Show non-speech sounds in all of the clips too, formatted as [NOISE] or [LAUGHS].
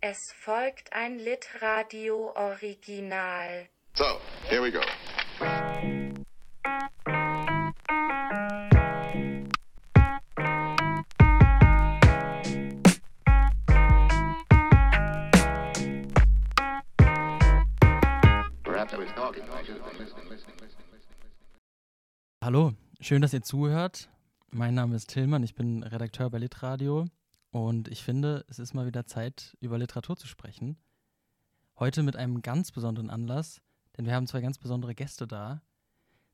Es folgt ein Litradio-Original. So, here we go. Hallo, schön, dass ihr zuhört. Mein Name ist Tillmann, ich bin Redakteur bei Litradio und ich finde, es ist mal wieder Zeit, über Literatur zu sprechen. Heute mit einem ganz besonderen Anlass, denn wir haben zwei ganz besondere Gäste da.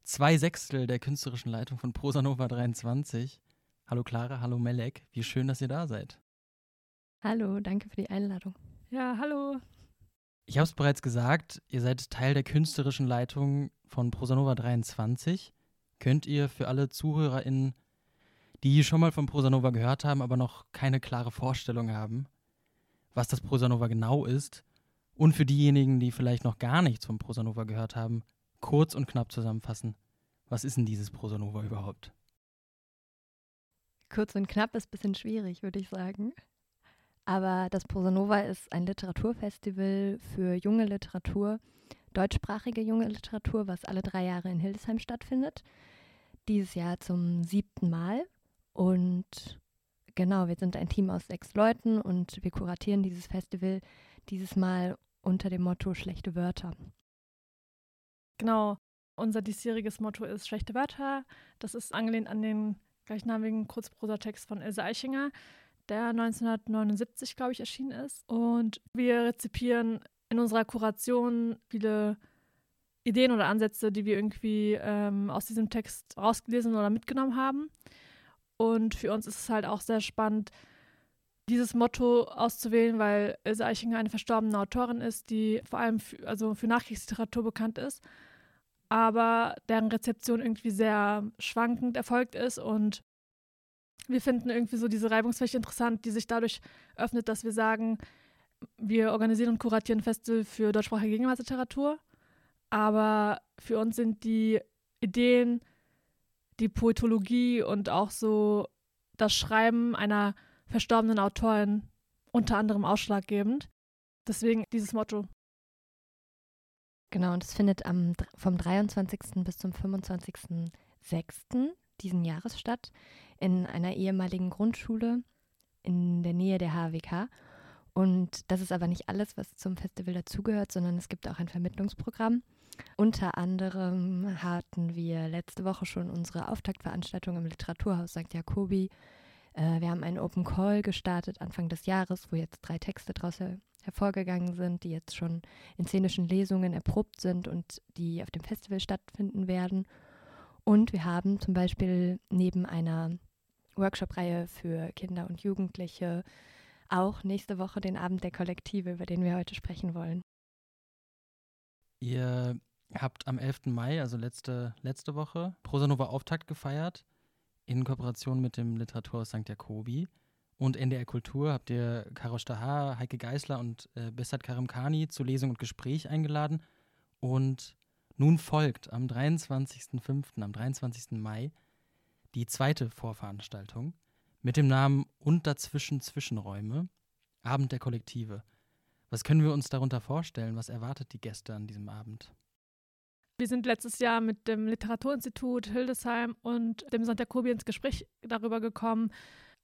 Zwei Sechstel der künstlerischen Leitung von Prosanova 23. Hallo Clara, hallo Melek, wie schön, dass ihr da seid. Hallo, danke für die Einladung. Ja, hallo. Ich habe es bereits gesagt, ihr seid Teil der künstlerischen Leitung von Prosanova 23. Könnt ihr für alle ZuhörerInnen, die schon mal von Prosanova gehört haben, aber noch keine klare Vorstellung haben, was das Prosanova genau ist, und für diejenigen, die vielleicht noch gar nichts von Prosanova gehört haben, kurz und knapp zusammenfassen, was ist denn dieses Prosanova überhaupt? Kurz und knapp ist ein bisschen schwierig, würde ich sagen. Aber das Prosanova ist ein Literaturfestival für junge Literatur, deutschsprachige junge Literatur, was alle drei Jahre in Hildesheim stattfindet. Dieses Jahr zum siebten Mal. Und genau, wir sind ein Team aus sechs Leuten und wir kuratieren dieses Festival dieses Mal unter dem Motto Schlechte Wörter. Genau, unser diesjähriges Motto ist Schlechte Wörter. Das ist angelehnt an den gleichnamigen Kurzprosatext von Ilse Eichinger, der 1979, glaube ich, erschienen ist. Und wir rezipieren in unserer Kuration viele Ideen oder Ansätze, die wir irgendwie ähm, aus diesem Text rausgelesen oder mitgenommen haben. Und für uns ist es halt auch sehr spannend, dieses Motto auszuwählen, weil Ilse Eichinger eine verstorbene Autorin ist, die vor allem für, also für Nachkriegsliteratur bekannt ist, aber deren Rezeption irgendwie sehr schwankend erfolgt ist und wir finden irgendwie so diese Reibungsfläche interessant, die sich dadurch öffnet, dass wir sagen, wir organisieren und kuratieren Festival für deutschsprachige Gegenwartsliteratur, aber für uns sind die Ideen, die Poetologie und auch so das Schreiben einer verstorbenen Autorin unter anderem ausschlaggebend. Deswegen dieses Motto. Genau, und es findet am, vom 23. bis zum 25.06. diesen Jahres statt in einer ehemaligen Grundschule in der Nähe der HWK. Und das ist aber nicht alles, was zum Festival dazugehört, sondern es gibt auch ein Vermittlungsprogramm. Unter anderem hatten wir letzte Woche schon unsere Auftaktveranstaltung im Literaturhaus St. Jakobi. Äh, wir haben einen Open Call gestartet Anfang des Jahres, wo jetzt drei Texte daraus her hervorgegangen sind, die jetzt schon in szenischen Lesungen erprobt sind und die auf dem Festival stattfinden werden. Und wir haben zum Beispiel neben einer Workshop-Reihe für Kinder und Jugendliche auch nächste Woche den Abend der Kollektive, über den wir heute sprechen wollen. Ihr habt am 11. Mai, also letzte, letzte Woche, Prosanova Auftakt gefeiert in Kooperation mit dem Literaturhaus St. Jakobi. Und NDR Kultur habt ihr Karosh Tahar, Heike Geisler und äh, Besat Karimkani zu Lesung und Gespräch eingeladen. Und nun folgt am 23.05., am 23. Mai, die zweite Vorveranstaltung mit dem Namen Und dazwischen Zwischenräume, Abend der Kollektive. Was können wir uns darunter vorstellen? Was erwartet die Gäste an diesem Abend? Wir sind letztes Jahr mit dem Literaturinstitut Hildesheim und dem St. Jakobi ins Gespräch darüber gekommen,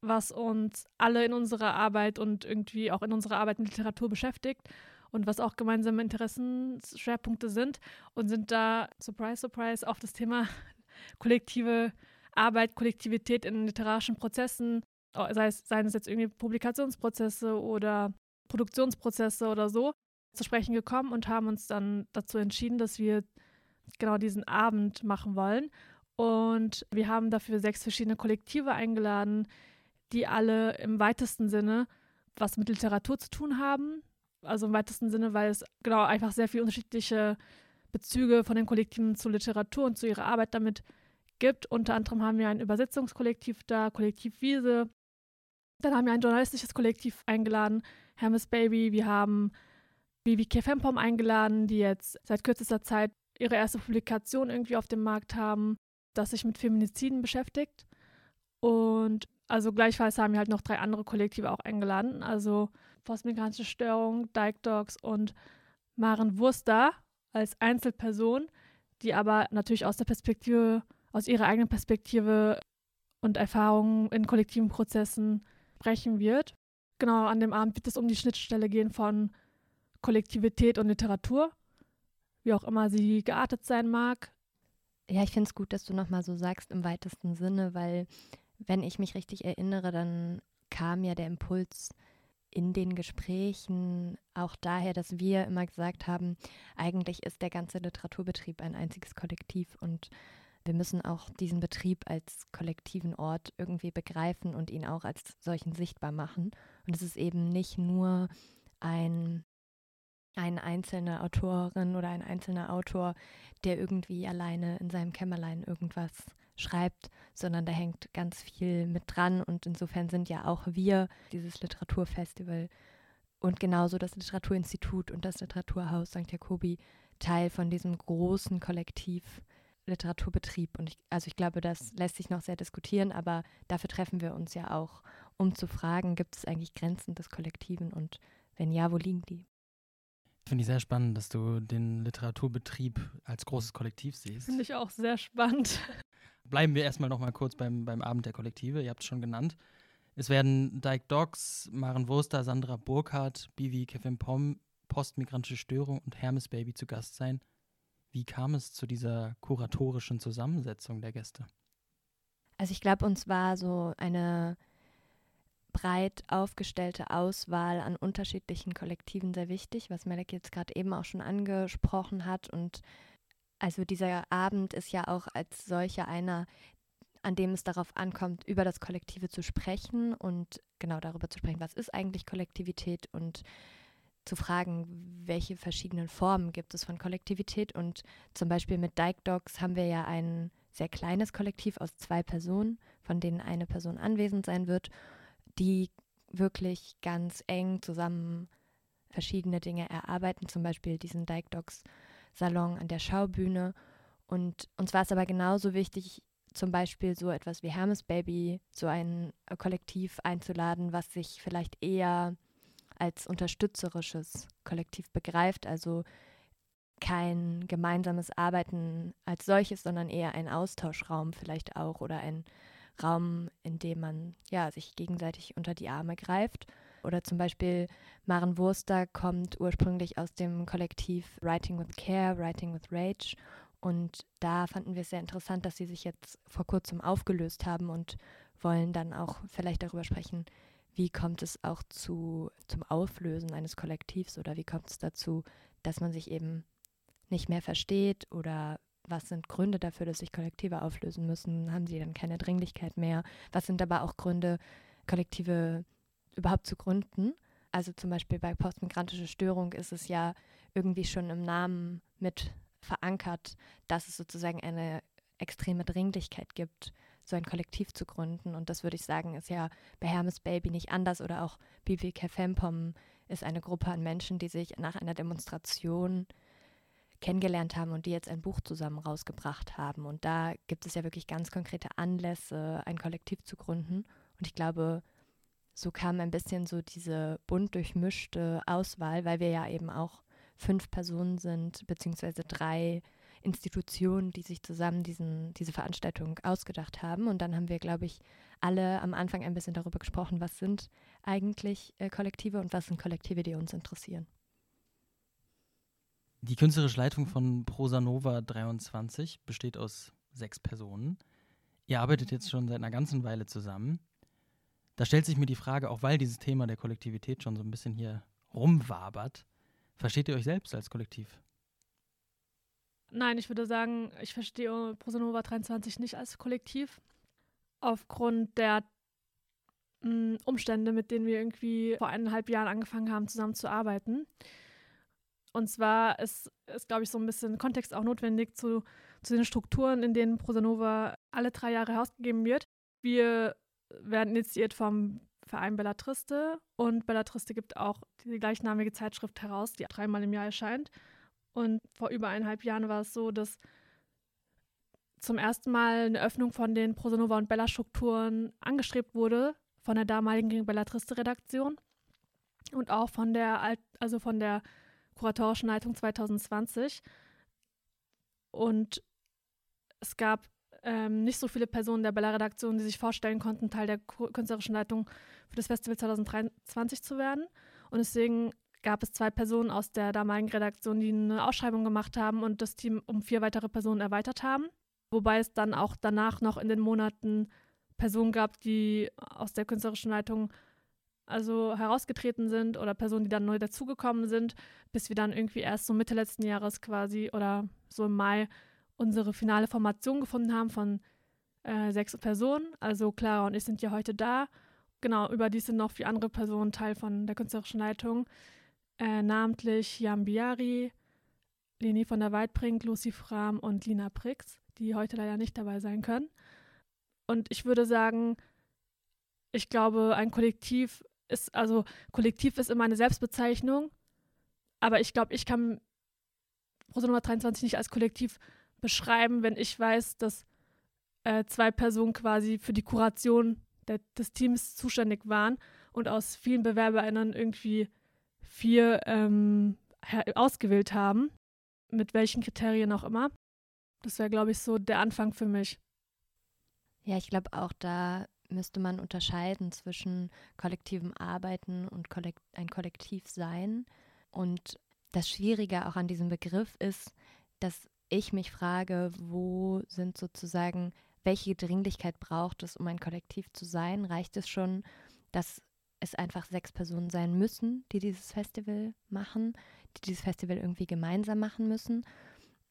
was uns alle in unserer Arbeit und irgendwie auch in unserer Arbeit mit Literatur beschäftigt und was auch gemeinsame Interessenschwerpunkte sind und sind da, surprise, surprise, auf das Thema [LAUGHS] kollektive Arbeit, Kollektivität in literarischen Prozessen, sei es, seien es jetzt irgendwie Publikationsprozesse oder Produktionsprozesse oder so, zu sprechen gekommen und haben uns dann dazu entschieden, dass wir genau diesen Abend machen wollen. Und wir haben dafür sechs verschiedene Kollektive eingeladen, die alle im weitesten Sinne was mit Literatur zu tun haben. Also im weitesten Sinne, weil es genau einfach sehr viele unterschiedliche Bezüge von den Kollektiven zu Literatur und zu ihrer Arbeit damit gibt. Unter anderem haben wir ein Übersetzungskollektiv da, Kollektiv Wiese. Dann haben wir ein journalistisches Kollektiv eingeladen, Hermes Baby. Wir haben BBK Fempom eingeladen, die jetzt seit kürzester Zeit ihre erste Publikation irgendwie auf dem Markt haben, das sich mit Feminiziden beschäftigt. Und also gleichfalls haben wir halt noch drei andere Kollektive auch eingeladen. Also postmigrantische Störung, Dyke Dogs und Maren Wurster als Einzelperson, die aber natürlich aus der Perspektive, aus ihrer eigenen Perspektive und Erfahrungen in kollektiven Prozessen sprechen wird. Genau, an dem Abend wird es um die Schnittstelle gehen von Kollektivität und Literatur, wie auch immer sie geartet sein mag. Ja, ich finde es gut, dass du nochmal so sagst im weitesten Sinne, weil wenn ich mich richtig erinnere, dann kam ja der Impuls in den Gesprächen auch daher, dass wir immer gesagt haben, eigentlich ist der ganze Literaturbetrieb ein einziges Kollektiv und wir müssen auch diesen Betrieb als kollektiven Ort irgendwie begreifen und ihn auch als solchen sichtbar machen. Und es ist eben nicht nur ein, eine einzelne Autorin oder ein einzelner Autor, der irgendwie alleine in seinem Kämmerlein irgendwas schreibt, sondern da hängt ganz viel mit dran. Und insofern sind ja auch wir, dieses Literaturfestival und genauso das Literaturinstitut und das Literaturhaus St. Jakobi, Teil von diesem großen Kollektiv Literaturbetrieb. Und ich, also ich glaube, das lässt sich noch sehr diskutieren, aber dafür treffen wir uns ja auch, um zu fragen, gibt es eigentlich Grenzen des Kollektiven und wenn ja, wo liegen die? Finde ich sehr spannend, dass du den Literaturbetrieb als großes Kollektiv siehst. Finde ich auch sehr spannend. Bleiben wir erstmal noch mal kurz beim, beim Abend der Kollektive. Ihr habt es schon genannt. Es werden Dyke Dogs, Maren Wurster, Sandra Burkhardt, Bivi Kevin Pom, Postmigrantische Störung und Hermes Baby zu Gast sein. Wie kam es zu dieser kuratorischen Zusammensetzung der Gäste? Also ich glaube, uns war so eine breit aufgestellte Auswahl an unterschiedlichen Kollektiven sehr wichtig, was Melek jetzt gerade eben auch schon angesprochen hat. Und also dieser Abend ist ja auch als solcher einer, an dem es darauf ankommt, über das Kollektive zu sprechen und genau darüber zu sprechen, was ist eigentlich Kollektivität und zu fragen, welche verschiedenen Formen gibt es von Kollektivität. Und zum Beispiel mit Dyke Dogs haben wir ja ein sehr kleines Kollektiv aus zwei Personen, von denen eine Person anwesend sein wird, die wirklich ganz eng zusammen verschiedene Dinge erarbeiten, zum Beispiel diesen Dyke Dogs Salon an der Schaubühne. Und uns war es aber genauso wichtig, zum Beispiel so etwas wie Hermes Baby, so ein Kollektiv einzuladen, was sich vielleicht eher als unterstützerisches Kollektiv begreift, also kein gemeinsames Arbeiten als solches, sondern eher ein Austauschraum vielleicht auch oder ein Raum, in dem man ja sich gegenseitig unter die Arme greift. Oder zum Beispiel Maren Wurster kommt ursprünglich aus dem Kollektiv Writing with Care, Writing with Rage. Und da fanden wir es sehr interessant, dass sie sich jetzt vor kurzem aufgelöst haben und wollen dann auch vielleicht darüber sprechen, wie kommt es auch zu, zum Auflösen eines Kollektivs oder wie kommt es dazu, dass man sich eben nicht mehr versteht oder was sind Gründe dafür, dass sich Kollektive auflösen müssen? Haben sie dann keine Dringlichkeit mehr? Was sind aber auch Gründe, Kollektive überhaupt zu gründen? Also zum Beispiel bei postmigrantischer Störung ist es ja irgendwie schon im Namen mit verankert, dass es sozusagen eine extreme Dringlichkeit gibt, so ein Kollektiv zu gründen. Und das würde ich sagen, ist ja bei Hermes Baby nicht anders oder auch BWK Fempom ist eine Gruppe an Menschen, die sich nach einer Demonstration kennengelernt haben und die jetzt ein Buch zusammen rausgebracht haben. Und da gibt es ja wirklich ganz konkrete Anlässe, ein Kollektiv zu gründen. Und ich glaube, so kam ein bisschen so diese bunt durchmischte Auswahl, weil wir ja eben auch fünf Personen sind, beziehungsweise drei Institutionen, die sich zusammen diesen, diese Veranstaltung ausgedacht haben. Und dann haben wir, glaube ich, alle am Anfang ein bisschen darüber gesprochen, was sind eigentlich äh, Kollektive und was sind Kollektive, die uns interessieren. Die künstlerische Leitung von Prosa Nova 23 besteht aus sechs Personen. Ihr arbeitet jetzt schon seit einer ganzen Weile zusammen. Da stellt sich mir die Frage, auch weil dieses Thema der Kollektivität schon so ein bisschen hier rumwabert, versteht ihr euch selbst als Kollektiv? Nein, ich würde sagen, ich verstehe Prosanova 23 nicht als Kollektiv. Aufgrund der mh, mm, Umstände, mit denen wir irgendwie vor eineinhalb Jahren angefangen haben, zusammen zu arbeiten. Und zwar ist, ist glaube ich, so ein bisschen Kontext auch notwendig zu, zu den Strukturen, in denen Prosanova alle drei Jahre herausgegeben wird. Wir werden initiiert vom Verein Bellatriste und Bellatriste gibt auch die gleichnamige Zeitschrift heraus, die dreimal im Jahr erscheint. Und vor über eineinhalb Jahren war es so, dass zum ersten Mal eine Öffnung von den Prosanova und Bella-Strukturen angestrebt wurde von der damaligen Bellatriste-Redaktion. und auch von der, Alt also von der kuratorischen Leitung 2020. Und es gab ähm, nicht so viele Personen der Bella-Redaktion, die sich vorstellen konnten, Teil der künstlerischen Leitung für das Festival 2023 zu werden. Und deswegen gab es zwei Personen aus der damaligen Redaktion, die eine Ausschreibung gemacht haben und das Team um vier weitere Personen erweitert haben. Wobei es dann auch danach noch in den Monaten Personen gab, die aus der künstlerischen Leitung also herausgetreten sind oder Personen, die dann neu dazugekommen sind, bis wir dann irgendwie erst so Mitte letzten Jahres quasi oder so im Mai unsere finale Formation gefunden haben von äh, sechs Personen. Also Clara und ich sind ja heute da. Genau, überdies sind noch vier andere Personen Teil von der künstlerischen Leitung, äh, namentlich Jan Biari, Leni von der Weidbrink, Lucy Fram und Lina Prix, die heute leider nicht dabei sein können. Und ich würde sagen, ich glaube, ein Kollektiv ist, also Kollektiv ist immer eine Selbstbezeichnung, aber ich glaube, ich kann Prosa Nummer 23 nicht als Kollektiv beschreiben, wenn ich weiß, dass äh, zwei Personen quasi für die Kuration der, des Teams zuständig waren und aus vielen BewerberInnen irgendwie vier ähm, ausgewählt haben, mit welchen Kriterien auch immer. Das wäre, glaube ich, so der Anfang für mich. Ja, ich glaube auch da müsste man unterscheiden zwischen kollektivem Arbeiten und kollekt ein Kollektiv sein. Und das Schwierige auch an diesem Begriff ist, dass ich mich frage, wo sind sozusagen, welche Dringlichkeit braucht es, um ein Kollektiv zu sein? Reicht es schon, dass es einfach sechs Personen sein müssen, die dieses Festival machen, die dieses Festival irgendwie gemeinsam machen müssen?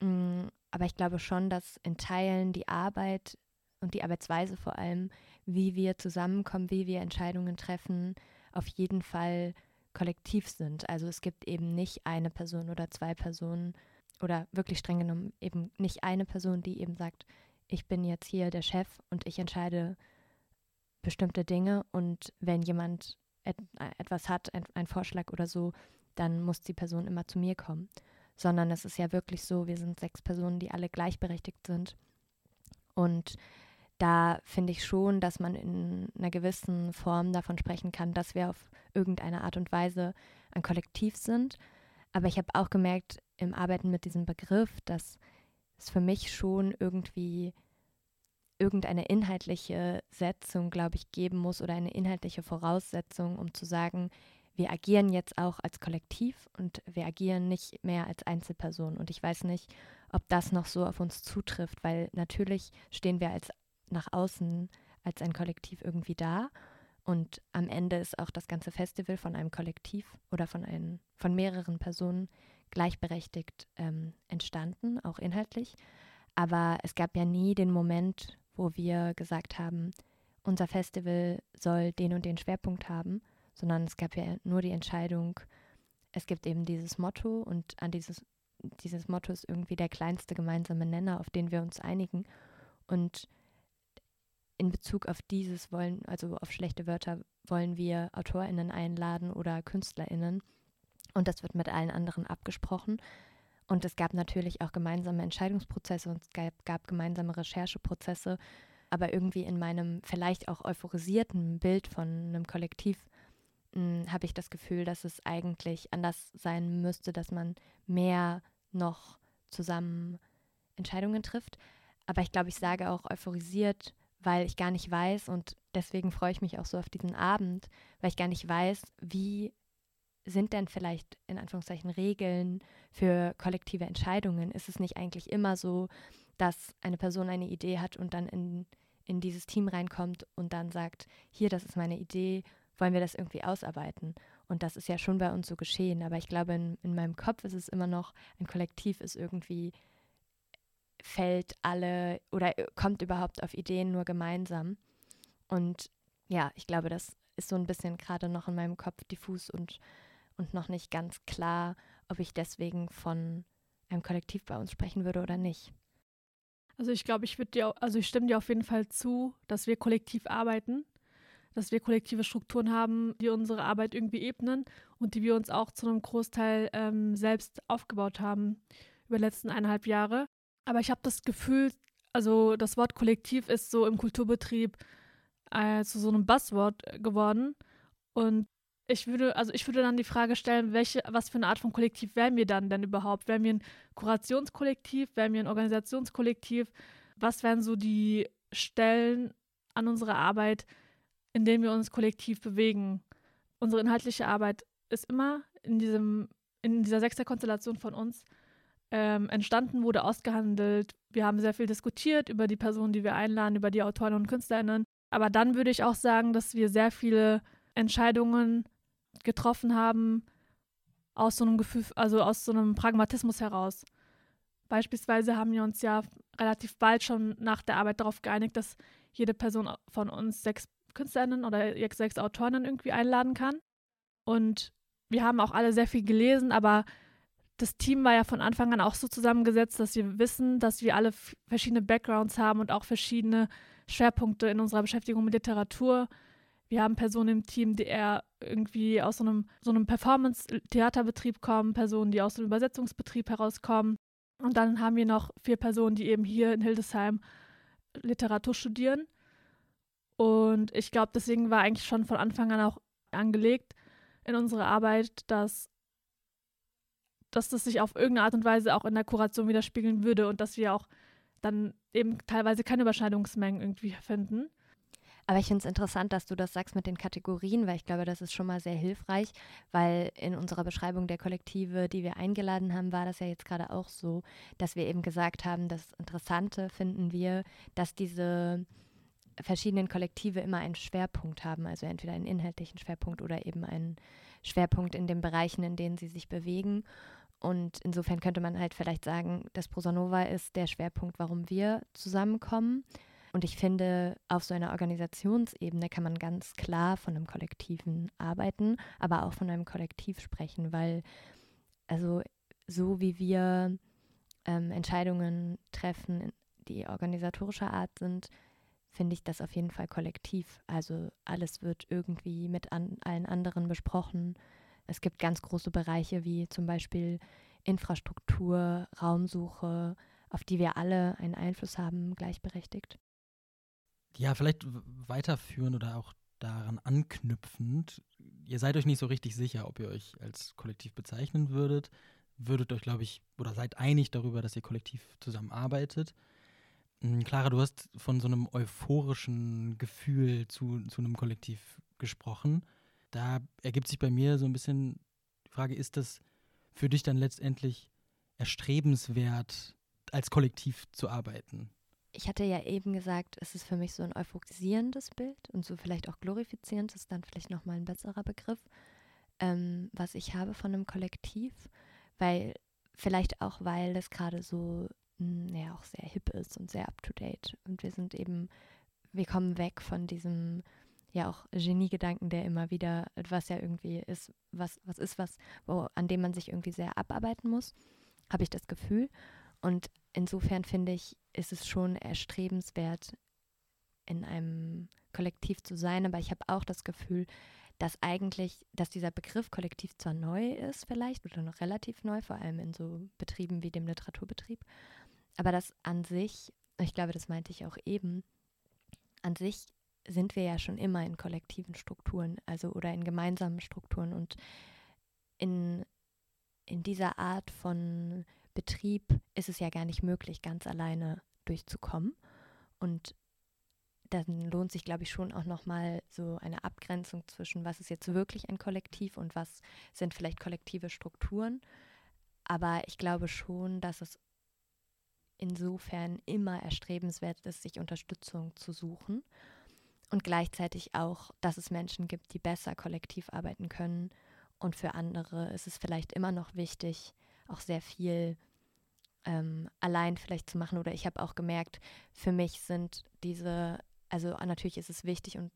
Mm, aber ich glaube schon, dass in Teilen die Arbeit und die Arbeitsweise vor allem, wie wir zusammenkommen, wie wir Entscheidungen treffen, auf jeden Fall kollektiv sind. Also es gibt eben nicht eine Person oder zwei Personen oder wirklich streng genommen eben nicht eine Person, die eben sagt, ich bin jetzt hier der Chef und ich entscheide bestimmte Dinge und wenn jemand et etwas hat, ein, ein Vorschlag oder so, dann muss die Person immer zu mir kommen. Sondern es ist ja wirklich so, wir sind sechs Personen, die alle gleichberechtigt sind. Und da finde ich schon, dass man in einer gewissen Form davon sprechen kann, dass wir auf irgendeine Art und Weise ein Kollektiv sind. Aber ich habe auch gemerkt im Arbeiten mit diesem Begriff, dass es für mich schon irgendwie irgendeine inhaltliche Setzung, glaube ich, geben muss oder eine inhaltliche Voraussetzung, um zu sagen, wir agieren jetzt auch als Kollektiv und wir agieren nicht mehr als Einzelperson. Und ich weiß nicht, ob das noch so auf uns zutrifft, weil natürlich stehen wir als nach außen als ein Kollektiv irgendwie da. Und am Ende ist auch das ganze Festival von einem Kollektiv oder von, ein, von mehreren Personen gleichberechtigt ähm, entstanden, auch inhaltlich. Aber es gab ja nie den Moment, wo wir gesagt haben, unser Festival soll den und den Schwerpunkt haben, sondern es gab ja nur die Entscheidung, es gibt eben dieses Motto und an dieses, dieses Motto ist irgendwie der kleinste gemeinsame Nenner, auf den wir uns einigen. Und in Bezug auf dieses wollen, also auf schlechte Wörter, wollen wir AutorInnen einladen oder KünstlerInnen. Und das wird mit allen anderen abgesprochen. Und es gab natürlich auch gemeinsame Entscheidungsprozesse und es gab, gab gemeinsame Rechercheprozesse. Aber irgendwie in meinem vielleicht auch euphorisierten Bild von einem Kollektiv hm, habe ich das Gefühl, dass es eigentlich anders sein müsste, dass man mehr noch zusammen Entscheidungen trifft. Aber ich glaube, ich sage auch euphorisiert, weil ich gar nicht weiß und deswegen freue ich mich auch so auf diesen Abend, weil ich gar nicht weiß, wie sind denn vielleicht in Anführungszeichen Regeln für kollektive Entscheidungen? Ist es nicht eigentlich immer so, dass eine Person eine Idee hat und dann in, in dieses Team reinkommt und dann sagt, hier, das ist meine Idee, wollen wir das irgendwie ausarbeiten? Und das ist ja schon bei uns so geschehen. Aber ich glaube, in, in meinem Kopf ist es immer noch, ein Kollektiv ist irgendwie fällt alle oder äh, kommt überhaupt auf Ideen nur gemeinsam. Und ja, ich glaube, das ist so ein bisschen gerade noch in meinem Kopf diffus und, und noch nicht ganz klar, ob ich deswegen von einem Kollektiv bei uns sprechen würde oder nicht. Also ich glaube, ich würde dir, also ich stimme dir auf jeden Fall zu, dass wir kollektiv arbeiten, dass wir kollektive Strukturen haben, die unsere Arbeit irgendwie ebnen und die wir uns auch zu einem Großteil ähm, selbst aufgebaut haben über die letzten eineinhalb Jahre. Aber ich habe das Gefühl, also das Wort Kollektiv ist so im Kulturbetrieb äh, zu so einem Buzzword geworden. Und ich würde, also ich würde dann die Frage stellen, welche, was für eine Art von Kollektiv wären wir dann denn überhaupt? Wären wir ein Kurationskollektiv? Wären wir ein Organisationskollektiv? Was wären so die Stellen an unserer Arbeit, in denen wir uns kollektiv bewegen? Unsere inhaltliche Arbeit ist immer in diesem, in dieser Sechster-Konstellation von uns ähm, entstanden, wurde ausgehandelt. Wir haben sehr viel diskutiert über die Personen, die wir einladen, über die Autoren und KünstlerInnen. Aber dann würde ich auch sagen, dass wir sehr viele Entscheidungen getroffen haben aus so einem Gefühl, also aus so einem Pragmatismus heraus. Beispielsweise haben wir uns ja relativ bald schon nach der Arbeit darauf geeinigt, dass jede Person von uns sechs KünstlerInnen oder sechs Autorinnen irgendwie einladen kann. Und wir haben auch alle sehr viel gelesen, aber das Team war ja von Anfang an auch so zusammengesetzt, dass wir wissen, dass wir alle verschiedene Backgrounds haben und auch verschiedene Schwerpunkte in unserer Beschäftigung mit Literatur wir haben Personen im Team, die eher irgendwie aus so einem, so einem Performance-Theaterbetrieb kommen, Personen, die aus einem Übersetzungsbetrieb herauskommen. Und dann haben wir noch vier Personen, die eben hier in Hildesheim Literatur studieren. Und ich glaube, deswegen war eigentlich schon von Anfang an auch angelegt in unsere Arbeit, dass, dass das sich auf irgendeine Art und Weise auch in der Kuration widerspiegeln würde und dass wir auch dann eben teilweise keine Überschneidungsmengen irgendwie finden. Aber ich finde es interessant, dass du das sagst mit den Kategorien, weil ich glaube, das ist schon mal sehr hilfreich, weil in unserer Beschreibung der Kollektive, die wir eingeladen haben, war das ja jetzt gerade auch so, dass wir eben gesagt haben, das Interessante finden wir, dass diese verschiedenen Kollektive immer einen Schwerpunkt haben, also entweder einen inhaltlichen Schwerpunkt oder eben einen Schwerpunkt in den Bereichen, in denen sie sich bewegen. Und insofern könnte man halt vielleicht sagen, dass Prosanova ist der Schwerpunkt, warum wir zusammenkommen. Und ich finde, auf so einer Organisationsebene kann man ganz klar von einem Kollektiven arbeiten, aber auch von einem Kollektiv sprechen, weil also so wie wir ähm, Entscheidungen treffen, die organisatorischer Art sind, finde ich das auf jeden Fall kollektiv. Also alles wird irgendwie mit an, allen anderen besprochen. Es gibt ganz große Bereiche wie zum Beispiel Infrastruktur, Raumsuche, auf die wir alle einen Einfluss haben, gleichberechtigt. Ja, vielleicht weiterführend oder auch daran anknüpfend. Ihr seid euch nicht so richtig sicher, ob ihr euch als Kollektiv bezeichnen würdet. Würdet euch, glaube ich, oder seid einig darüber, dass ihr kollektiv zusammenarbeitet. Hm, Clara, du hast von so einem euphorischen Gefühl zu, zu einem Kollektiv gesprochen. Da ergibt sich bei mir so ein bisschen die Frage, ist das für dich dann letztendlich erstrebenswert, als Kollektiv zu arbeiten? Ich hatte ja eben gesagt, es ist für mich so ein euphorisierendes Bild und so vielleicht auch glorifizierend ist dann vielleicht nochmal ein besserer Begriff, ähm, was ich habe von einem Kollektiv, weil vielleicht auch, weil das gerade so, mh, hm, ja, auch sehr hip ist und sehr up-to-date und wir sind eben, wir kommen weg von diesem, ja auch Geniegedanken, der immer wieder, was ja irgendwie ist, was, was ist was, wo, an dem man sich irgendwie sehr abarbeiten muss, habe ich das Gefühl. Und insofern finde ich, ist es schon erstrebenswert, in einem Kollektiv zu sein. Aber ich habe auch das Gefühl, dass eigentlich, dass dieser Begriff Kollektiv zwar neu ist vielleicht oder noch relativ neu, vor allem in so Betrieben wie dem Literaturbetrieb, aber dass an sich, ich glaube, das meinte ich auch eben, an sich sind wir ja schon immer in kollektiven Strukturen, also oder in gemeinsamen Strukturen und in, in dieser Art von Betrieb ist es ja gar nicht möglich, ganz alleine durchzukommen. Und dann lohnt sich, glaube ich, schon auch nochmal so eine Abgrenzung zwischen, was ist jetzt wirklich ein Kollektiv und was sind vielleicht kollektive Strukturen. Aber ich glaube schon, dass es insofern immer erstrebenswert ist, sich Unterstützung zu suchen. Und gleichzeitig auch, dass es Menschen gibt, die besser kollektiv arbeiten können. Und für andere ist es vielleicht immer noch wichtig, auch sehr viel ähm, allein vielleicht zu machen. Oder ich habe auch gemerkt, für mich sind diese, also natürlich ist es wichtig und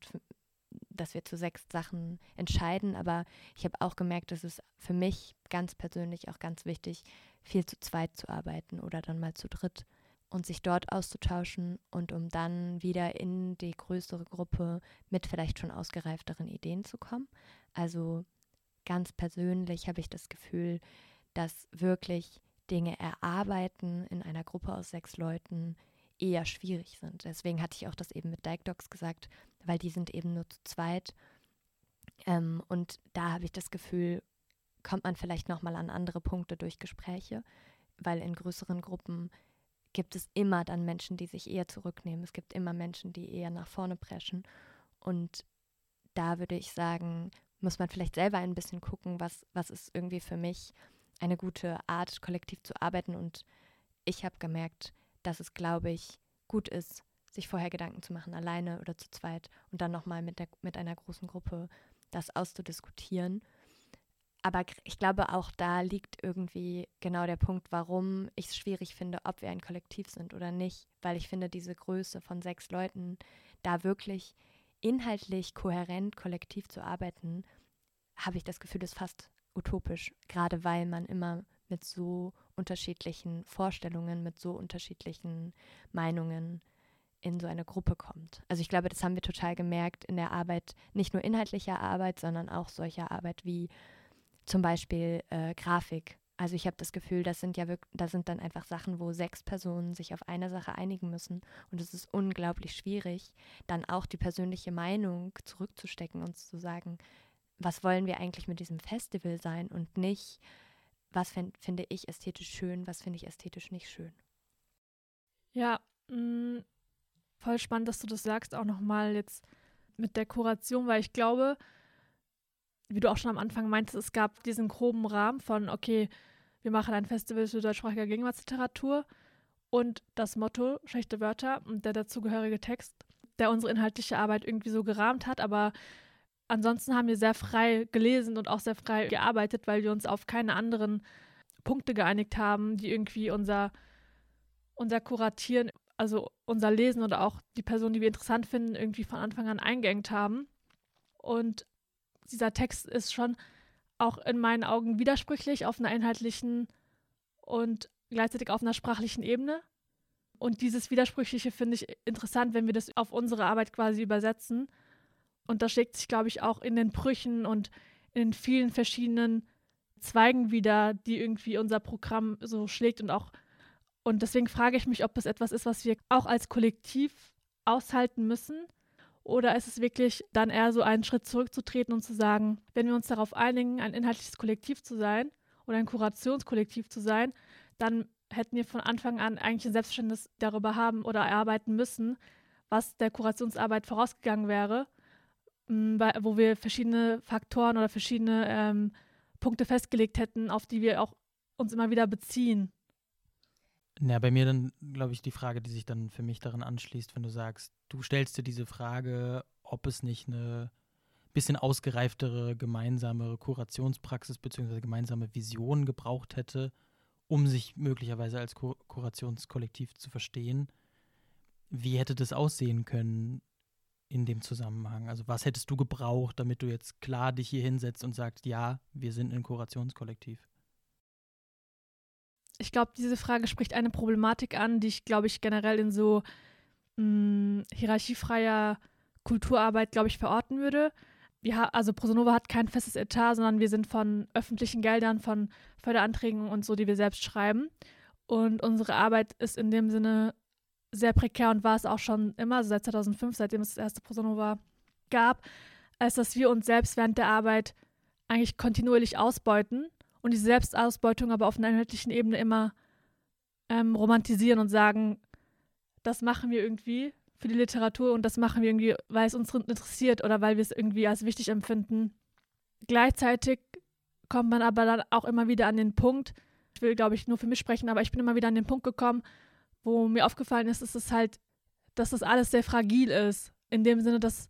dass wir zu sechs Sachen entscheiden, aber ich habe auch gemerkt, dass es für mich ganz persönlich auch ganz wichtig, viel zu zweit zu arbeiten oder dann mal zu dritt und sich dort auszutauschen und um dann wieder in die größere Gruppe mit vielleicht schon ausgereifteren Ideen zu kommen. Also ganz persönlich habe ich das Gefühl, dass wirklich Dinge erarbeiten in einer Gruppe aus sechs Leuten eher schwierig sind. Deswegen hatte ich auch das eben mit Dyke Dogs gesagt, weil die sind eben nur zu zweit. Ähm, und da habe ich das Gefühl, kommt man vielleicht nochmal an andere Punkte durch Gespräche, weil in größeren Gruppen gibt es immer dann Menschen, die sich eher zurücknehmen. Es gibt immer Menschen, die eher nach vorne preschen. Und da würde ich sagen, muss man vielleicht selber ein bisschen gucken, was, was ist irgendwie für mich eine gute Art, kollektiv zu arbeiten. Und ich habe gemerkt, dass es, glaube ich, gut ist, sich vorher Gedanken zu machen, alleine oder zu zweit und dann nochmal mit, mit einer großen Gruppe das auszudiskutieren. Aber ich glaube, auch da liegt irgendwie genau der Punkt, warum ich es schwierig finde, ob wir ein Kollektiv sind oder nicht. Weil ich finde, diese Größe von sechs Leuten, da wirklich inhaltlich kohärent kollektiv zu arbeiten, habe ich das Gefühl, ist fast utopisch. Gerade weil man immer mit so unterschiedlichen Vorstellungen, mit so unterschiedlichen Meinungen in so eine Gruppe kommt. Also ich glaube, das haben wir total gemerkt in der Arbeit, nicht nur inhaltlicher Arbeit, sondern auch solcher Arbeit wie zum Beispiel äh, Grafik. Also ich habe das Gefühl, das sind ja wirklich, da sind dann einfach Sachen, wo sechs Personen sich auf eine Sache einigen müssen. Und es ist unglaublich schwierig, dann auch die persönliche Meinung zurückzustecken und zu sagen, was wollen wir eigentlich mit diesem Festival sein und nicht, was find, finde ich ästhetisch schön, was finde ich ästhetisch nicht schön. Ja, mh, mm, voll spannend, dass du das sagst, auch nochmal jetzt mit der Kuration, weil ich glaube, wie du auch schon am Anfang meintest, es gab diesen groben Rahmen von, okay, wir machen ein Festival für deutschsprachige Gegenwartsliteratur und das Motto schlechte Wörter und der dazugehörige Text, der unsere inhaltliche Arbeit irgendwie so gerahmt hat, aber ansonsten haben wir sehr frei gelesen und auch sehr frei gearbeitet, weil wir uns auf keine anderen Punkte geeinigt haben, die irgendwie unser, unser Kuratieren also unser Lesen oder auch die Person, die wir interessant finden, irgendwie von Anfang an eingeengt haben. Und dieser Text ist schon auch in meinen Augen widersprüchlich auf einer inhaltlichen und gleichzeitig auf einer sprachlichen Ebene. Und dieses Widersprüchliche finde ich interessant, wenn wir das auf unsere Arbeit quasi übersetzen. Und das schlägt sich, glaube ich, auch in den Brüchen und in vielen verschiedenen Zweigen wieder, die irgendwie unser Programm so schlägt und auch und deswegen frage ich mich, ob es etwas ist, was wir auch als Kollektiv aushalten müssen. Oder ist es wirklich dann eher so einen Schritt zurückzutreten und zu sagen, wenn wir uns darauf einigen, ein inhaltliches Kollektiv zu sein oder ein Kurationskollektiv zu sein, dann hätten wir von Anfang an eigentlich ein Selbstverständnis darüber haben oder erarbeiten müssen, was der Kurationsarbeit vorausgegangen wäre, wo wir verschiedene Faktoren oder verschiedene ähm, Punkte festgelegt hätten, auf die wir auch uns immer wieder beziehen. Ja, bei mir dann, glaube ich, die Frage, die sich dann für mich daran anschließt, wenn du sagst, du stellst dir diese Frage, ob es nicht eine bisschen ausgereiftere gemeinsame Kurationspraxis bzw. gemeinsame Vision gebraucht hätte, um sich möglicherweise als Kur Kurationskollektiv zu verstehen. Wie hätte das aussehen können in dem Zusammenhang? Also was hättest du gebraucht, damit du jetzt klar dich hier hinsetzt und sagst, ja, wir sind ein Kurationskollektiv? ich glaube, diese Frage spricht eine Problematik an, die ich, glaube ich, generell in so mh, mm, hierarchiefreier Kulturarbeit, glaube ich, verorten würde. Ja, also Prosonova hat kein festes Etat, sondern wir sind von öffentlichen Geldern, von Förderanträgen und so, die wir selbst schreiben. Und unsere Arbeit ist in dem Sinne sehr prekär und war es auch schon immer, seit 2005, seitdem es das erste Prosonova gab, als dass wir uns selbst während der Arbeit eigentlich kontinuierlich ausbeuten und die Selbstausbeutung aber auf einer inhaltlichen Ebene immer ähm, romantisieren und sagen, das machen wir irgendwie für die Literatur und das machen wir irgendwie, weil es uns interessiert oder weil wir es irgendwie als wichtig empfinden. Gleichzeitig kommt man aber dann auch immer wieder an den Punkt, ich will, glaube ich, nur für mich sprechen, aber ich bin immer wieder an den Punkt gekommen, wo mir aufgefallen ist, dass es halt, dass das alles sehr fragil ist. In dem Sinne, dass,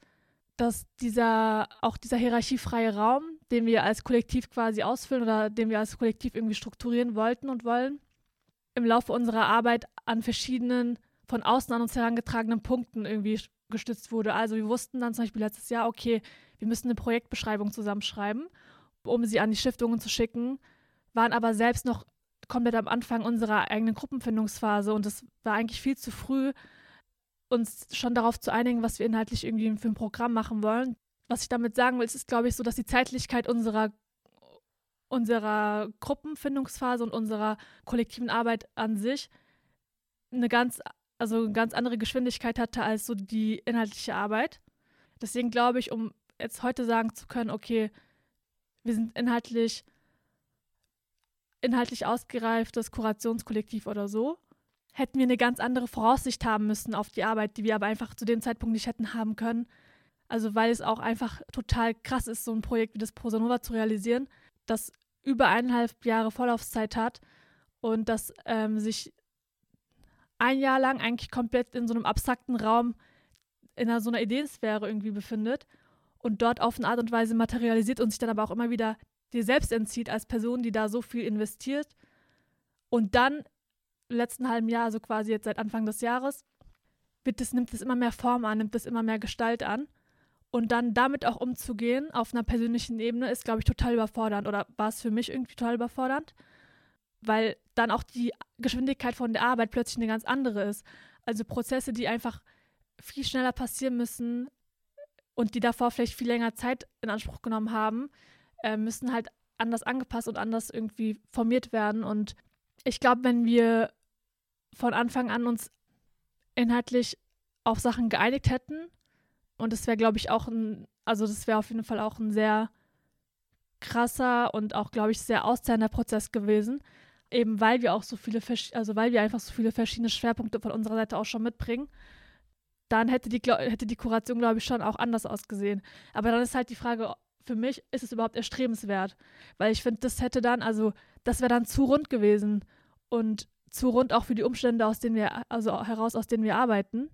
dass dieser, auch dieser hierarchiefreie Raum, den wir als Kollektiv quasi ausfüllen oder den wir als Kollektiv irgendwie strukturieren wollten und wollen, im Laufe unserer Arbeit an verschiedenen von außen an uns herangetragenen Punkten irgendwie gestützt wurde. Also wir wussten dann zum Beispiel letztes Jahr, okay, wir müssen eine Projektbeschreibung zusammenschreiben, um sie an die Stiftungen zu schicken, waren aber selbst noch komplett am Anfang unserer eigenen Gruppenfindungsphase und es war eigentlich viel zu früh, uns schon darauf zu einigen, was wir inhaltlich irgendwie für ein Programm machen wollen was ich damit sagen will, ist, glaube ich, so, dass die Zeitlichkeit unserer, unserer Gruppenfindungsphase und unserer kollektiven Arbeit an sich eine ganz, also eine ganz andere Geschwindigkeit hatte als so die inhaltliche Arbeit. Deswegen glaube ich, um jetzt heute sagen zu können, okay, wir sind inhaltlich inhaltlich ausgereiftes Kurationskollektiv oder so, hätten wir eine ganz andere Voraussicht haben müssen auf die Arbeit, die wir aber einfach zu dem Zeitpunkt nicht hätten haben können. Also weil es auch einfach total krass ist, so ein Projekt wie das Prosanova zu realisieren, das über eineinhalb Jahre Vorlaufzeit hat und das ähm, sich ein Jahr lang eigentlich komplett in so einem abstrakten Raum in einer, so einer Ideensphäre irgendwie befindet und dort auf eine Art und Weise materialisiert und sich dann aber auch immer wieder dir selbst entzieht als Person, die da so viel investiert. Und dann im letzten halben Jahr, also quasi jetzt seit Anfang des Jahres, wird es, nimmt es immer mehr Form an, nimmt es immer mehr Gestalt an. Und dann damit auch umzugehen auf einer persönlichen Ebene ist, glaube ich, total überfordernd oder war es für mich irgendwie total überfordernd, weil dann auch die Geschwindigkeit von der Arbeit plötzlich eine ganz andere ist. Also Prozesse, die einfach viel schneller passieren müssen und die davor vielleicht viel länger Zeit in Anspruch genommen haben, äh, müssen halt anders angepasst und anders irgendwie formiert werden. Und ich glaube, wenn wir von Anfang an uns inhaltlich auf Sachen geeinigt hätten, und das wäre, glaube ich, auch ein, also das wäre auf jeden Fall auch ein sehr krasser und auch, glaube ich, sehr auszehrender Prozess gewesen. Eben weil wir auch so viele, also weil wir einfach so viele verschiedene Schwerpunkte von unserer Seite auch schon mitbringen, dann hätte die, hätte die Kuration, glaube ich, schon auch anders ausgesehen. Aber dann ist halt die Frage, für mich ist es überhaupt erstrebenswert. Weil ich finde, das hätte dann, also das wäre dann zu rund gewesen und zu rund auch für die Umstände, aus denen wir, also heraus, aus denen wir arbeiten.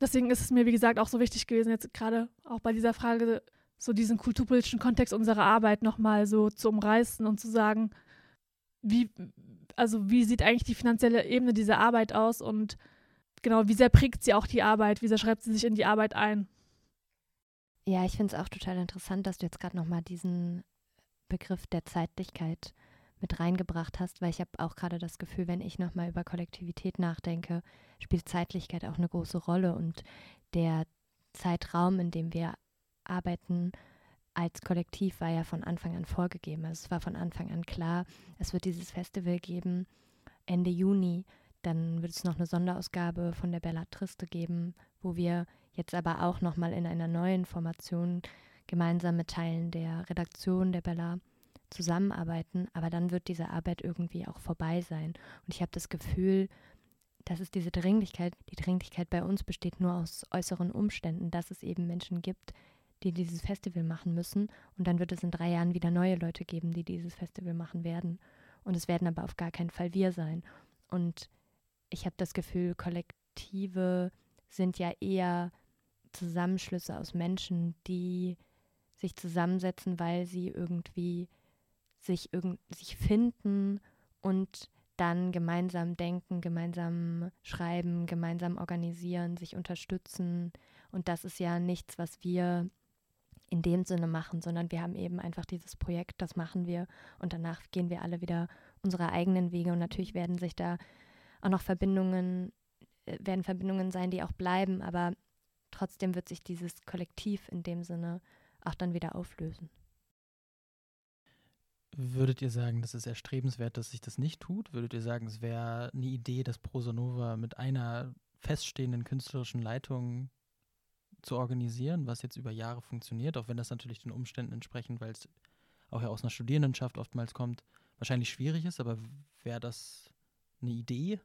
Deswegen ist es mir, wie gesagt, auch so wichtig gewesen, jetzt gerade auch bei dieser Frage, so diesen kulturpolitischen Kontext unserer Arbeit nochmal so zu umreißen und zu sagen, wie, also wie sieht eigentlich die finanzielle Ebene dieser Arbeit aus und genau, wie sehr prägt sie auch die Arbeit, wie sehr schreibt sie sich in die Arbeit ein. Ja, ich finde es auch total interessant, dass du jetzt gerade nochmal diesen Begriff der Zeitlichkeit mit reingebracht hast, weil ich habe auch gerade das Gefühl, wenn ich nochmal über Kollektivität nachdenke, spielt Zeitlichkeit auch eine große Rolle und der Zeitraum, in dem wir arbeiten als Kollektiv, war ja von Anfang an vorgegeben. Also es war von Anfang an klar, es wird dieses Festival geben Ende Juni. Dann wird es noch eine Sonderausgabe von der Bella Triste geben, wo wir jetzt aber auch nochmal in einer neuen Formation gemeinsam mit Teilen der Redaktion der Bella zusammenarbeiten, aber dann wird diese Arbeit irgendwie auch vorbei sein. Und ich habe das Gefühl, dass es diese Dringlichkeit, die Dringlichkeit bei uns besteht nur aus äußeren Umständen, dass es eben Menschen gibt, die dieses Festival machen müssen. Und dann wird es in drei Jahren wieder neue Leute geben, die dieses Festival machen werden. Und es werden aber auf gar keinen Fall wir sein. Und ich habe das Gefühl, Kollektive sind ja eher Zusammenschlüsse aus Menschen, die sich zusammensetzen, weil sie irgendwie sich, irgend, sich finden und dann gemeinsam denken, gemeinsam schreiben, gemeinsam organisieren, sich unterstützen. Und das ist ja nichts, was wir in dem Sinne machen, sondern wir haben eben einfach dieses Projekt, das machen wir. Und danach gehen wir alle wieder unsere eigenen Wege. Und natürlich werden sich da auch noch Verbindungen, äh, werden Verbindungen sein, die auch bleiben, aber trotzdem wird sich dieses Kollektiv in dem Sinne auch dann wieder auflösen. Würdet ihr sagen, das ist erstrebenswert, dass sich das nicht tut? Würdet ihr sagen, es wäre eine Idee, das Prosonova mit einer feststehenden künstlerischen Leitung zu organisieren, was jetzt über Jahre funktioniert, auch wenn das natürlich den Umständen entsprechend, weil es auch ja aus einer Studierendenschaft oftmals kommt, wahrscheinlich schwierig ist, aber wäre das eine Idee?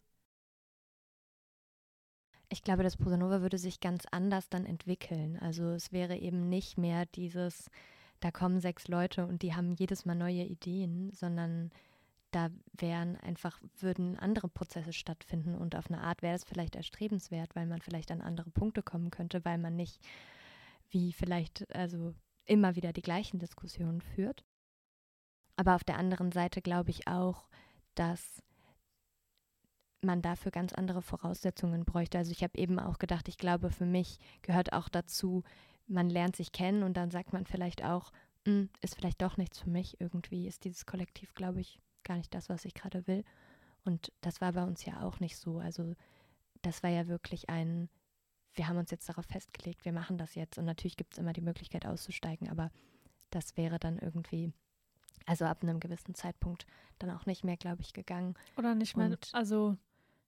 Ich glaube, das Prosanova würde sich ganz anders dann entwickeln. Also es wäre eben nicht mehr dieses, da kommen sechs Leute und die haben jedes Mal neue Ideen, sondern da wären einfach, würden andere Prozesse stattfinden und auf eine Art wäre es vielleicht erstrebenswert, weil man vielleicht an andere Punkte kommen könnte, weil man nicht wie vielleicht, also immer wieder die gleichen Diskussionen führt. Aber auf der anderen Seite glaube ich auch, dass man dafür ganz andere Voraussetzungen bräuchte. Also ich habe eben auch gedacht, ich glaube, für mich gehört auch dazu, man lernt sich kennen und dann sagt man vielleicht auch, hm, ist vielleicht doch nichts für mich. Irgendwie ist dieses Kollektiv, glaube ich, gar nicht das, was ich gerade will. Und das war bei uns ja auch nicht so. Also das war ja wirklich ein, wir haben uns jetzt darauf festgelegt, wir machen das jetzt. Und natürlich gibt es immer die Möglichkeit auszusteigen, aber das wäre dann irgendwie also ab einem gewissen Zeitpunkt dann auch nicht mehr, glaube ich, gegangen. Oder nicht mehr, und also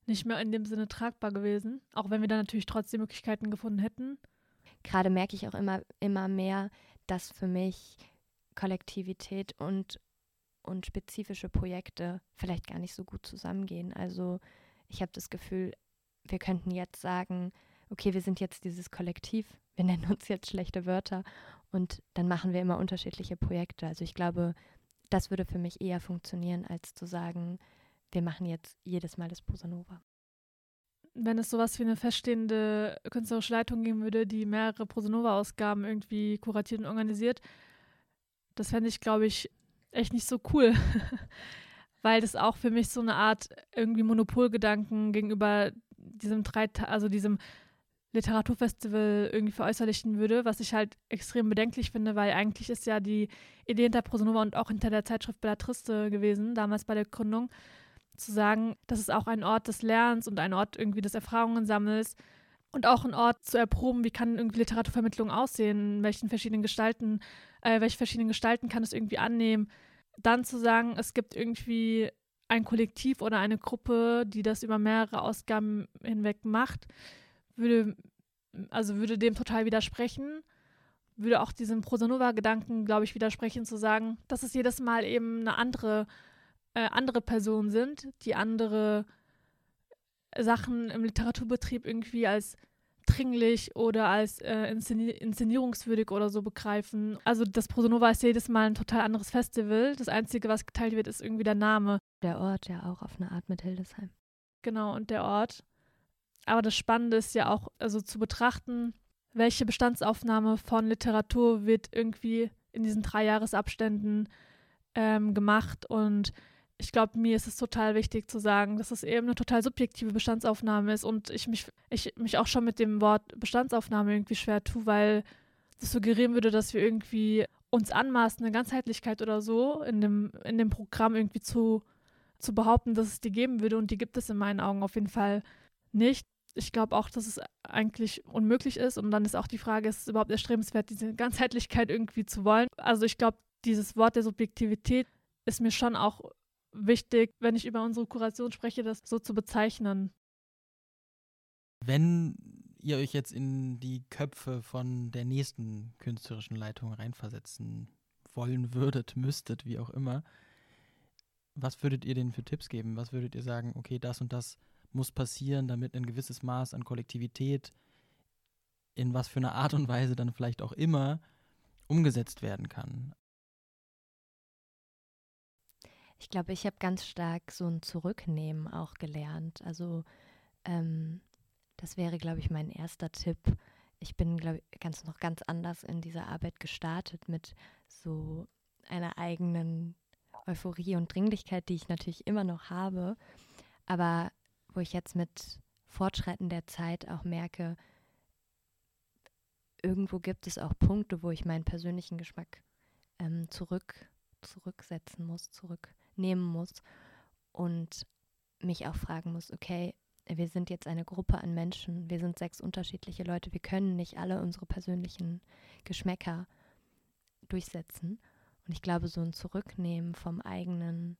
nicht mehr in dem Sinne tragbar gewesen, auch wenn wir dann natürlich trotzdem Möglichkeiten gefunden hätten. gerade merke ich auch immer, immer mehr, dass für mich Kollektivität und, und spezifische Projekte vielleicht gar nicht so gut zusammengehen. Also ich habe das Gefühl, wir könnten jetzt sagen, okay, wir sind jetzt dieses Kollektiv, wir [LAUGHS] nennen uns jetzt schlechte Wörter und dann machen wir immer unterschiedliche Projekte. Also ich glaube, das würde für mich eher funktionieren, als zu sagen, wir machen jetzt jedes Mal das Bossa Nova. Wenn es sowas wie eine feststehende künstlerische Leitung geben würde, die mehrere Bossa Nova-Ausgaben irgendwie kuratiert und organisiert, das fände ich, glaube ich, echt nicht so cool. [LAUGHS] Weil das auch für mich so eine Art irgendwie Monopolgedanken gegenüber diesem drei, also diesem Literaturfestival irgendwie veräußerlichen würde, was ich halt extrem bedenklich finde, weil eigentlich ist ja die Idee hinter Prosonova und auch hinter der Zeitschrift Bellatriste gewesen, damals bei der Gründung, zu sagen, das ist auch ein Ort des Lernens und ein Ort irgendwie des Erfahrungensammels und auch ein Ort zu erproben, wie kann irgendwie Literaturvermittlung aussehen, in welchen verschiedenen Gestalten, äh, welche verschiedenen Gestalten kann es irgendwie annehmen. Dann zu sagen, es gibt irgendwie ein Kollektiv oder eine Gruppe, die das über mehrere Ausgaben hinweg macht, würde, also würde dem total widersprechen. Würde auch diesem Prosanova-Gedanken, glaube ich, widersprechen, zu sagen, dass es jedes Mal eben eine andere, äh, andere Personen sind, die andere Sachen im Literaturbetrieb irgendwie als dringlich oder als äh, inszeni inszenierungswürdig oder so begreifen. Also das Prosanova ist jedes Mal ein total anderes Festival. Das Einzige, was geteilt wird, ist irgendwie der Name. Der Ort ja auch auf eine Art mit Hildesheim. Genau, und der Ort. Aber das Spannende ist ja auch, also zu betrachten, welche Bestandsaufnahme von Literatur wird irgendwie in diesen drei Jahresabständen ähm, gemacht. Und ich glaube, mir ist es total wichtig zu sagen, dass es eben eine total subjektive Bestandsaufnahme ist und ich mich, ich mich auch schon mit dem Wort Bestandsaufnahme irgendwie schwer tue, weil das suggerieren würde, dass wir irgendwie uns anmaßen, eine Ganzheitlichkeit oder so in dem, in dem Programm irgendwie zu, zu behaupten, dass es die geben würde. Und die gibt es in meinen Augen auf jeden Fall nicht ich glaube auch, dass es eigentlich unmöglich ist. Und dann ist auch die Frage, ist es überhaupt erstrebenswert, diese Ganzheitlichkeit irgendwie zu wollen? Also ich glaube, dieses Wort der Subjektivität ist mir schon auch wichtig, wenn ich über unsere Kuration spreche, das so zu bezeichnen. Wenn ihr euch jetzt in die Köpfe von der nächsten künstlerischen Leitung reinversetzen wollen würdet, müsstet, wie auch immer, was würdet ihr denen für Tipps geben? Was würdet ihr sagen, okay, das und das muss passieren, damit ein gewisses Maß an Kollektivität in was für einer Art und Weise dann vielleicht auch immer umgesetzt werden kann. Ich glaube, ich habe ganz stark so ein Zurücknehmen auch gelernt. Also ähm, das wäre, glaube ich, mein erster Tipp. Ich bin, glaube ich, ganz noch ganz anders in dieser Arbeit gestartet mit so einer eigenen Euphorie und Dringlichkeit, die ich natürlich immer noch habe. Aber wo ich jetzt mit Fortschreiten der Zeit auch merke, irgendwo gibt es auch Punkte, wo ich meinen persönlichen Geschmack ähm, zurück, zurücksetzen muss, zurücknehmen muss und mich auch fragen muss, okay, wir sind jetzt eine Gruppe an Menschen, wir sind sechs unterschiedliche Leute, wir können nicht alle unsere persönlichen Geschmäcker durchsetzen. Und ich glaube, so ein Zurücknehmen vom eigenen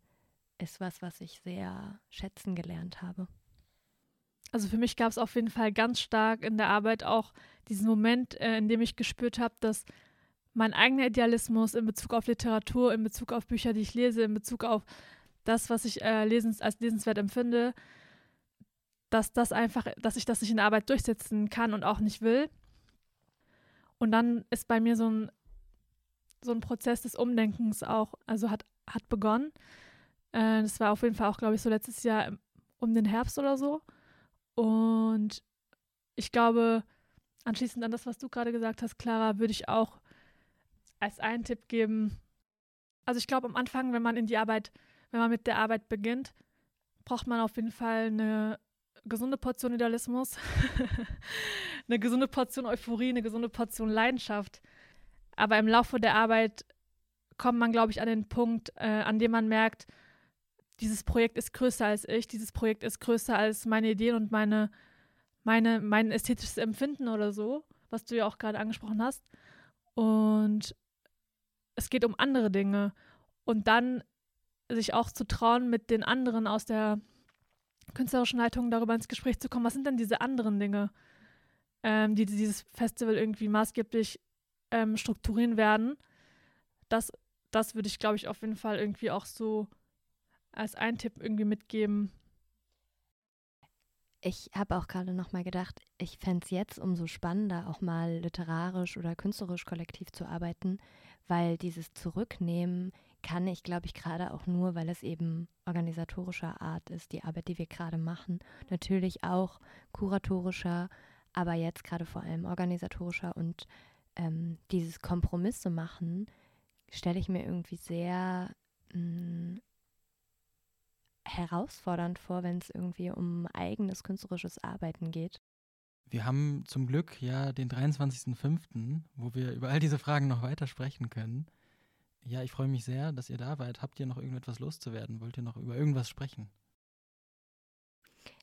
ist was, was ich sehr schätzen gelernt habe. Also für mich gab es auf jeden Fall ganz stark in der Arbeit auch diesen Moment, äh, in dem ich gespürt habe, dass mein eigener Idealismus in Bezug auf Literatur, in Bezug auf Bücher, die ich lese, in Bezug auf das, was ich äh, lesens, als lesenswert empfinde, dass das einfach, dass ich das nicht in der Arbeit durchsetzen kann und auch nicht will. Und dann ist bei mir so ein, so ein Prozess des Umdenkens auch, also hat, hat begonnen. Äh, das war auf jeden Fall auch, glaube ich, so letztes Jahr um den Herbst oder so. Und ich glaube, anschließend an das, was du gerade gesagt hast, Clara, würde ich auch als einen Tipp geben. Also ich glaube, am Anfang, wenn man in die Arbeit, wenn man mit der Arbeit beginnt, braucht man auf jeden Fall eine gesunde Portion Idealismus, [LAUGHS] eine gesunde Portion Euphorie, eine gesunde Portion Leidenschaft. Aber im Laufe der Arbeit kommt man, glaube ich, an den Punkt, äh, an dem man merkt, dieses Projekt ist größer als ich, dieses Projekt ist größer als meine Ideen und meine, meine, mein ästhetisches Empfinden oder so, was du ja auch gerade angesprochen hast. Und es geht um andere Dinge. Und dann sich auch zu trauen, mit den anderen aus der künstlerischen Leitung darüber ins Gespräch zu kommen, was sind denn diese anderen Dinge? ähm, die dieses Festival irgendwie maßgeblich ähm, strukturieren werden. Das, das würde ich, glaube ich, auf jeden Fall irgendwie auch so als ein Tipp irgendwie mitgeben. Ich habe auch gerade noch mal gedacht, ich fände es jetzt umso spannender, auch mal literarisch oder künstlerisch kollektiv zu arbeiten, weil dieses Zurücknehmen kann ich, glaube ich, gerade auch nur, weil es eben organisatorischer Art ist, die Arbeit, die wir gerade machen. Natürlich auch kuratorischer, aber jetzt gerade vor allem organisatorischer und ähm, dieses Kompromisse machen, stelle ich mir irgendwie sehr mm, herausfordernd vor, wenn es irgendwie um eigenes künstlerisches Arbeiten geht. Wir haben zum Glück ja den 23.05., wo wir über all diese Fragen noch weiter sprechen können. Ja, ich freue mich sehr, dass ihr da wart. Habt ihr noch irgendetwas loszuwerden? Wollt ihr noch über irgendwas sprechen?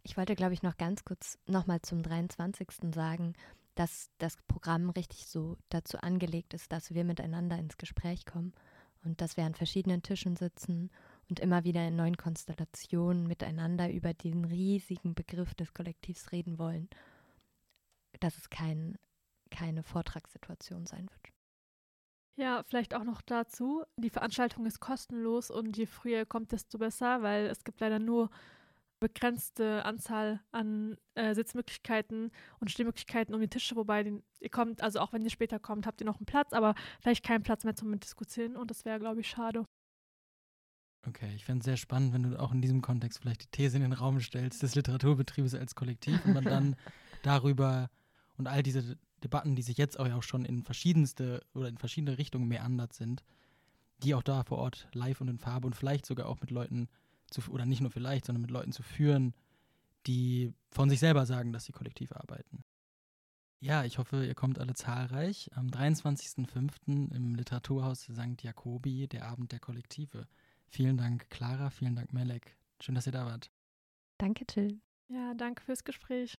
Ich wollte, glaube ich, noch ganz kurz nochmal zum 23. sagen, dass das Programm richtig so dazu angelegt ist, dass wir miteinander ins Gespräch kommen und dass wir an verschiedenen Tischen sitzen und immer wieder in neuen Konstellationen miteinander über diesen riesigen Begriff des Kollektivs reden wollen, dass es kein, keine Vortragssituation sein wird. Ja, vielleicht auch noch dazu, die Veranstaltung ist kostenlos und je früher ihr kommt, desto besser, weil es gibt leider nur begrenzte Anzahl an äh, Sitzmöglichkeiten und Stehmöglichkeiten um die Tische, wobei den, ihr kommt, also auch wenn ihr später kommt, habt ihr noch einen Platz, aber vielleicht keinen Platz mehr zum Diskutieren und das wäre, glaube ich, schade. Okay, ich fände es sehr spannend, wenn du auch in diesem Kontext vielleicht die These in den Raum stellst, des Literaturbetriebes als Kollektiv und man dann [LAUGHS] darüber und all diese Debatten, die sich jetzt auch schon in verschiedenste oder in verschiedene Richtungen meandert sind, die auch da vor Ort live und in Farbe und vielleicht sogar auch mit Leuten zu, oder nicht nur vielleicht, sondern mit Leuten zu führen, die von sich selber sagen, dass sie kollektiv arbeiten. Ja, ich hoffe, ihr kommt alle zahlreich. Am 23.05. im Literaturhaus St. Jakobi, der Abend der Kollektive. Vielen Dank, Clara, vielen Dank, Melek. Schön, dass ihr da wart. Danke, Till. Ja, danke fürs Gespräch.